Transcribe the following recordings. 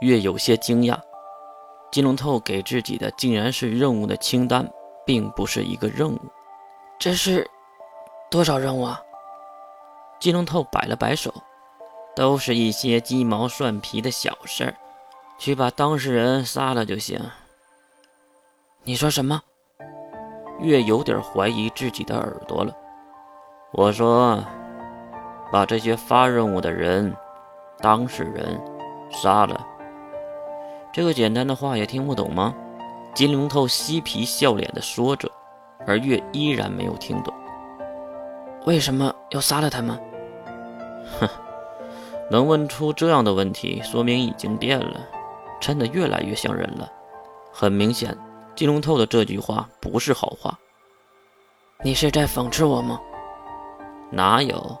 月有些惊讶。金龙透给自己的竟然是任务的清单，并不是一个任务。这是多少任务啊？金龙透摆了摆手，都是一些鸡毛蒜皮的小事儿，去把当事人杀了就行。你说什么？月有点怀疑自己的耳朵了。我说，把这些发任务的人、当事人杀了。这个简单的话也听不懂吗？金龙透嬉皮笑脸地说着，而月依然没有听懂。为什么要杀了他们？哼，能问出这样的问题，说明已经变了，真的越来越像人了。很明显，金龙透的这句话不是好话。你是在讽刺我吗？哪有？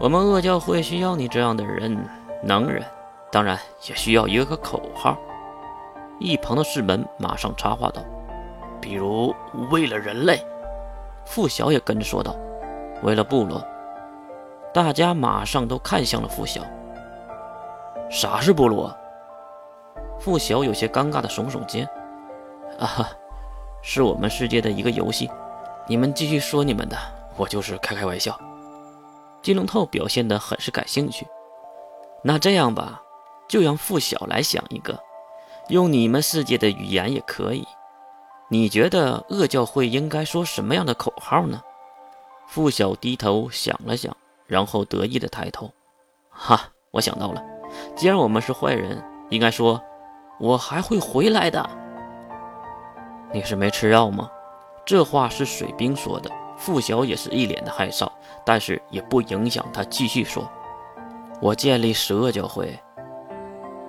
我们恶教会需要你这样的人，能人。当然也需要一个口号。一旁的士门马上插话道：“比如为了人类。”付晓也跟着说道：“为了部落。”大家马上都看向了付晓。啥是部落？付晓有些尴尬的耸耸肩：“啊，是我们世界的一个游戏。你们继续说你们的，我就是开开玩笑。”金龙透表现得很是感兴趣。那这样吧。就让付晓来想一个，用你们世界的语言也可以。你觉得恶教会应该说什么样的口号呢？付晓低头想了想，然后得意的抬头：“哈，我想到了！既然我们是坏人，应该说‘我还会回来的’。你是没吃药吗？”这话是水兵说的。付晓也是一脸的害臊，但是也不影响他继续说：“我建立十恶教会。”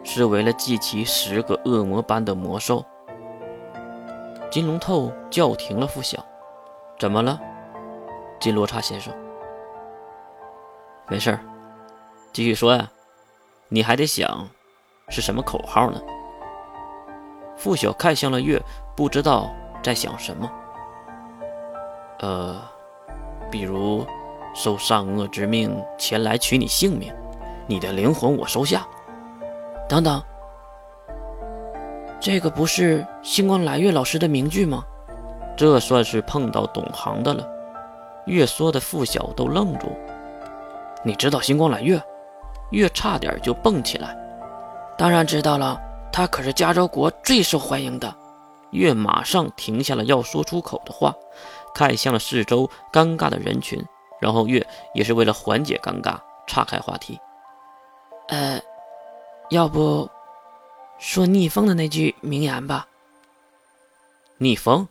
是为了祭起十个恶魔般的魔兽。金龙透叫停了付晓，怎么了，金罗刹先生？没事儿，继续说呀。你还得想，是什么口号呢？付晓看向了月，不知道在想什么。呃，比如，受善恶之命前来取你性命，你的灵魂我收下。等等，这个不是星光来月老师的名句吗？这算是碰到懂行的了。月说的付晓都愣住。你知道星光来月？月差点就蹦起来。当然知道了，他可是加州国最受欢迎的。月马上停下了要说出口的话，看向了四周尴尬的人群，然后月也是为了缓解尴尬，岔开话题。呃。要不说逆风的那句名言吧。逆风，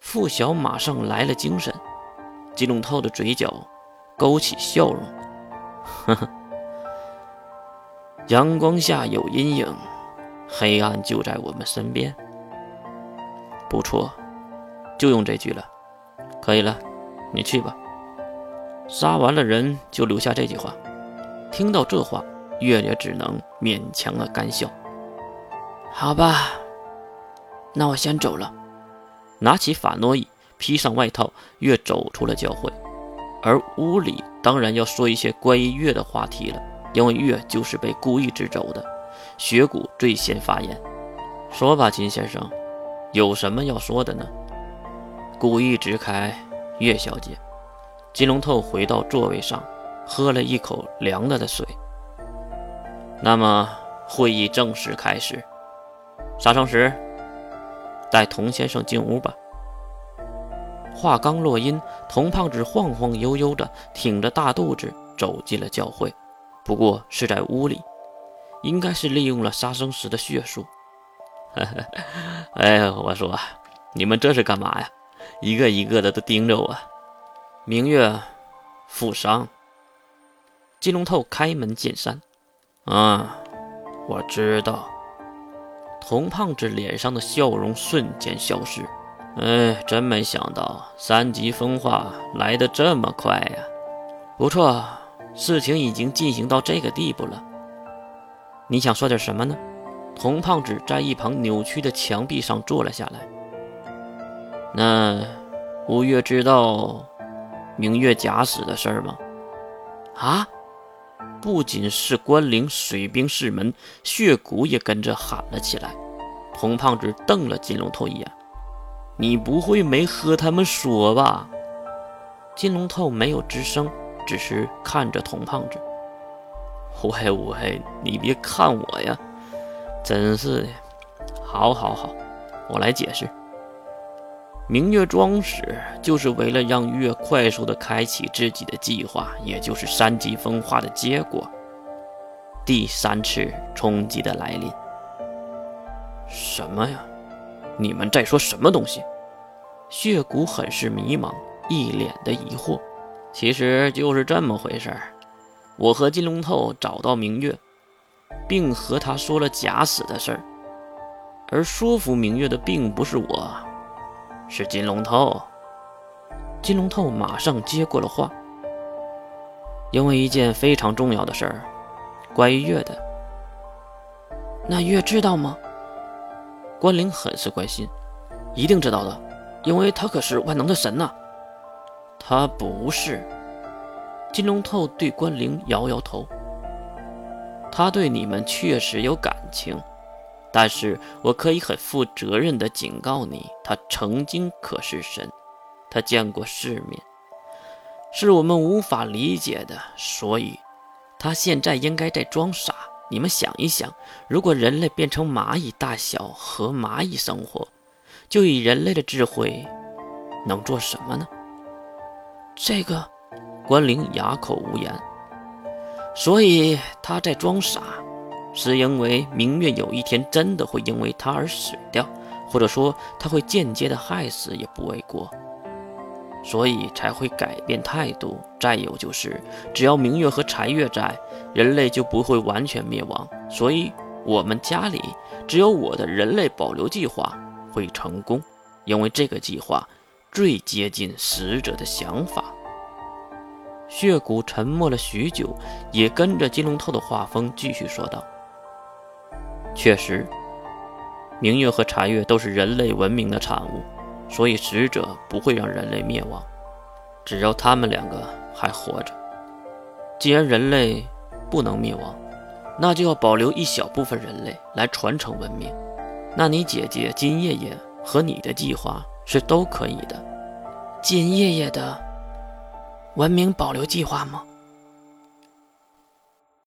付晓马上来了精神，金龙透的嘴角勾起笑容，呵呵。阳光下有阴影，黑暗就在我们身边。不错，就用这句了。可以了，你去吧。杀完了人，就留下这句话。听到这话。月也只能勉强的干笑。好吧，那我先走了。拿起法诺伊，披上外套，月走出了教会。而屋里当然要说一些关于月的话题了，因为月就是被故意支走的。雪谷最先发言：“说吧，金先生，有什么要说的呢？”故意直开，月小姐。金龙透回到座位上，喝了一口凉了的水。那么会议正式开始。杀生石，带童先生进屋吧。话刚落音，童胖子晃晃悠悠的挺着大肚子走进了教会，不过是在屋里，应该是利用了杀生石的血术。哎，我说，你们这是干嘛呀？一个一个的都盯着我。明月，负伤。金龙透开门见山。啊，我知道。童胖子脸上的笑容瞬间消失。哎，真没想到三级分化来得这么快呀！不错，事情已经进行到这个地步了。你想说点什么呢？童胖子在一旁扭曲的墙壁上坐了下来。那吴越知道明月假死的事儿吗？啊？不仅是关灵，水兵士门血骨也跟着喊了起来。童胖子瞪了金龙头一眼：“你不会没和他们说吧？”金龙头没有吱声，只是看着童胖子。喂喂，你别看我呀，真是的。好，好，好，我来解释。明月装死就是为了让月快速的开启自己的计划，也就是三级分化的结果。第三次冲击的来临。什么呀？你们在说什么东西？血骨很是迷茫，一脸的疑惑。其实就是这么回事儿。我和金龙头找到明月，并和他说了假死的事儿，而说服明月的并不是我，是金龙头。金龙头马上接过了话，因为一件非常重要的事儿，关于月的。那月知道吗？关灵很是关心，一定知道的，因为他可是万能的神呐。他不是。金龙头对关灵摇摇头，他对你们确实有感情，但是我可以很负责任的警告你，他曾经可是神，他见过世面，是我们无法理解的，所以，他现在应该在装傻。你们想一想，如果人类变成蚂蚁大小，和蚂蚁生活，就以人类的智慧，能做什么呢？这个。关灵哑口无言，所以他在装傻，是因为明月有一天真的会因为他而死掉，或者说他会间接的害死也不为过，所以才会改变态度。再有就是，只要明月和柴月在，人类就不会完全灭亡，所以我们家里只有我的人类保留计划会成功，因为这个计划最接近死者的想法。血骨沉默了许久，也跟着金龙头的画风继续说道：“确实，明月和茶月都是人类文明的产物，所以使者不会让人类灭亡，只要他们两个还活着。既然人类不能灭亡，那就要保留一小部分人类来传承文明。那你姐姐金叶叶和你的计划是都可以的。金叶叶的。”文明保留计划吗？